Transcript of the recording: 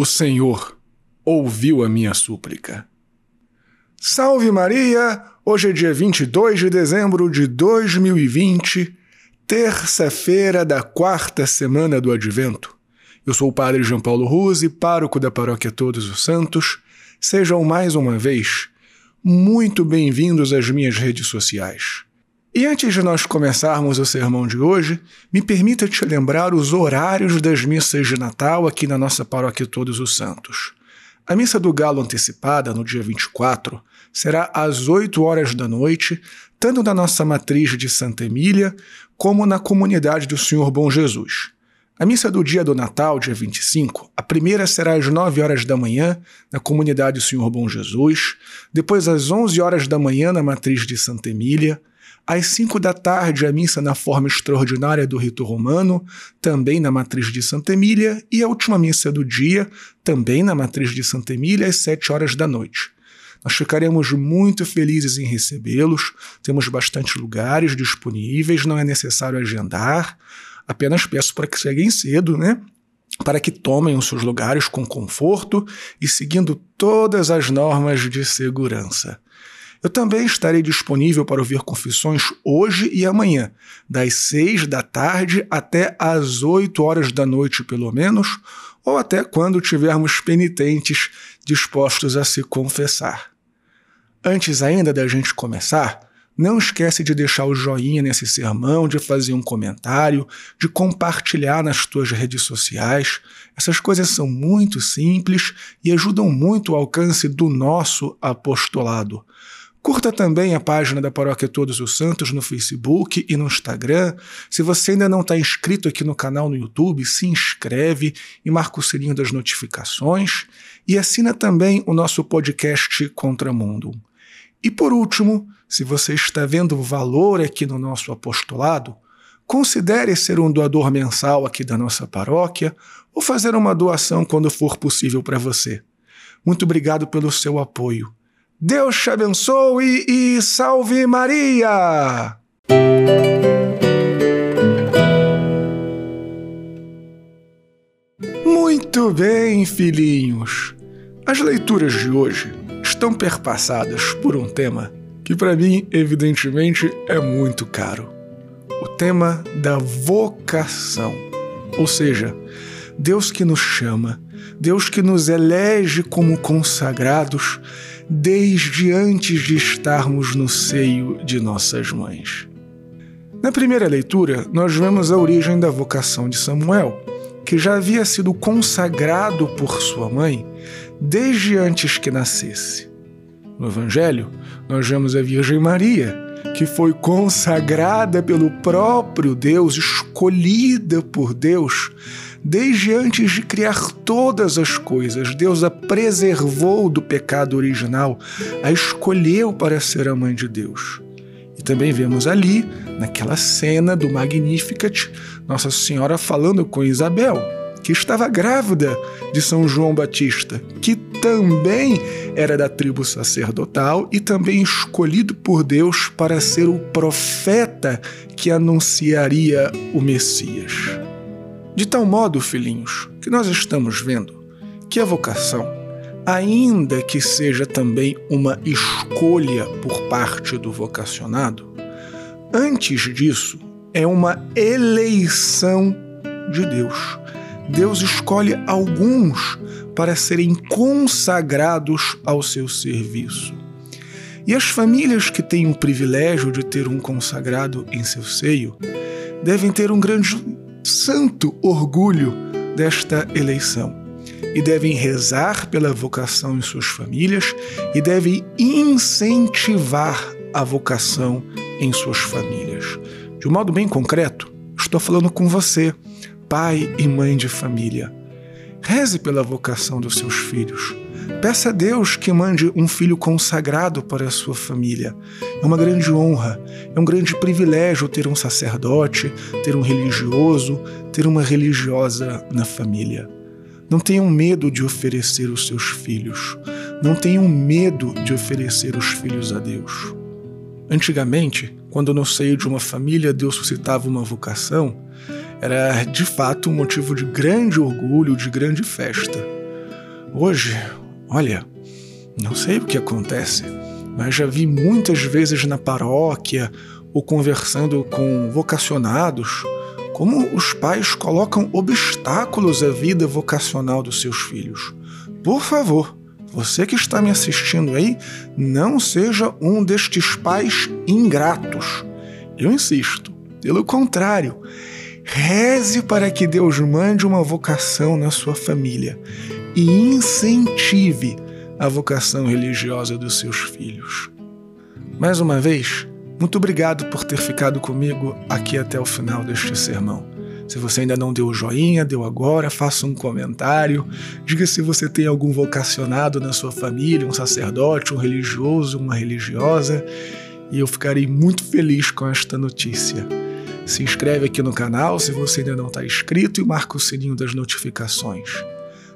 O Senhor ouviu a minha súplica. Salve Maria! Hoje é dia 22 de dezembro de 2020, terça-feira da quarta semana do Advento. Eu sou o Padre João Paulo Ruse, pároco da Paróquia Todos os Santos. Sejam mais uma vez muito bem-vindos às minhas redes sociais. E antes de nós começarmos o sermão de hoje, me permita te lembrar os horários das missas de Natal aqui na nossa paróquia Todos os Santos. A missa do Galo antecipada, no dia 24, será às 8 horas da noite, tanto na nossa matriz de Santa Emília, como na comunidade do Senhor Bom Jesus. A missa do dia do Natal, dia 25, a primeira será às 9 horas da manhã, na comunidade do Senhor Bom Jesus, depois às 11 horas da manhã, na matriz de Santa Emília, às 5 da tarde, a missa na forma extraordinária do rito romano, também na matriz de Santa Emília, e a última missa do dia, também na matriz de Santa Emília, às 7 horas da noite. Nós ficaremos muito felizes em recebê-los, temos bastante lugares disponíveis, não é necessário agendar, apenas peço para que cheguem cedo, né? Para que tomem os seus lugares com conforto e seguindo todas as normas de segurança. Eu também estarei disponível para ouvir confissões hoje e amanhã, das seis da tarde até às oito horas da noite, pelo menos, ou até quando tivermos penitentes dispostos a se confessar. Antes ainda da gente começar, não esquece de deixar o joinha nesse sermão, de fazer um comentário, de compartilhar nas tuas redes sociais. Essas coisas são muito simples e ajudam muito o alcance do nosso apostolado. Curta também a página da Paróquia Todos os Santos no Facebook e no Instagram. Se você ainda não está inscrito aqui no canal no YouTube, se inscreve e marca o sininho das notificações. E assina também o nosso podcast Contramundo. E por último, se você está vendo valor aqui no nosso apostolado, considere ser um doador mensal aqui da nossa paróquia ou fazer uma doação quando for possível para você. Muito obrigado pelo seu apoio. Deus te abençoe e salve Maria! Muito bem, filhinhos. As leituras de hoje estão perpassadas por um tema que, para mim, evidentemente, é muito caro: o tema da vocação. Ou seja, Deus que nos chama, Deus que nos elege como consagrados desde antes de estarmos no seio de nossas mães. Na primeira leitura, nós vemos a origem da vocação de Samuel, que já havia sido consagrado por sua mãe desde antes que nascesse. No Evangelho, nós vemos a Virgem Maria, que foi consagrada pelo próprio Deus, escolhida por Deus Desde antes de criar todas as coisas, Deus a preservou do pecado original, a escolheu para ser a mãe de Deus. E também vemos ali, naquela cena do Magnificat, Nossa Senhora falando com Isabel, que estava grávida de São João Batista, que também era da tribo sacerdotal e também escolhido por Deus para ser o profeta que anunciaria o Messias. De tal modo, filhinhos, que nós estamos vendo que a vocação, ainda que seja também uma escolha por parte do vocacionado, antes disso é uma eleição de Deus. Deus escolhe alguns para serem consagrados ao seu serviço. E as famílias que têm o privilégio de ter um consagrado em seu seio devem ter um grande santo orgulho desta eleição e devem rezar pela vocação em suas famílias e devem incentivar a vocação em suas famílias. De um modo bem concreto, estou falando com você, pai e mãe de família. Reze pela vocação dos seus filhos. Peça a Deus que mande um filho consagrado para a sua família. É uma grande honra, é um grande privilégio ter um sacerdote, ter um religioso, ter uma religiosa na família. Não tenham medo de oferecer os seus filhos. Não tenham medo de oferecer os filhos a Deus. Antigamente, quando no seio de uma família Deus suscitava uma vocação, era de fato um motivo de grande orgulho, de grande festa. Hoje, olha, não sei o que acontece, mas já vi muitas vezes na paróquia ou conversando com vocacionados como os pais colocam obstáculos à vida vocacional dos seus filhos. Por favor, você que está me assistindo aí, não seja um destes pais ingratos. Eu insisto, pelo contrário, reze para que Deus mande uma vocação na sua família e incentive a vocação religiosa dos seus filhos. Mais uma vez, muito obrigado por ter ficado comigo aqui até o final deste sermão. Se você ainda não deu o joinha, deu agora, faça um comentário, diga se você tem algum vocacionado na sua família, um sacerdote, um religioso, uma religiosa, e eu ficarei muito feliz com esta notícia. Se inscreve aqui no canal se você ainda não está inscrito e marca o sininho das notificações.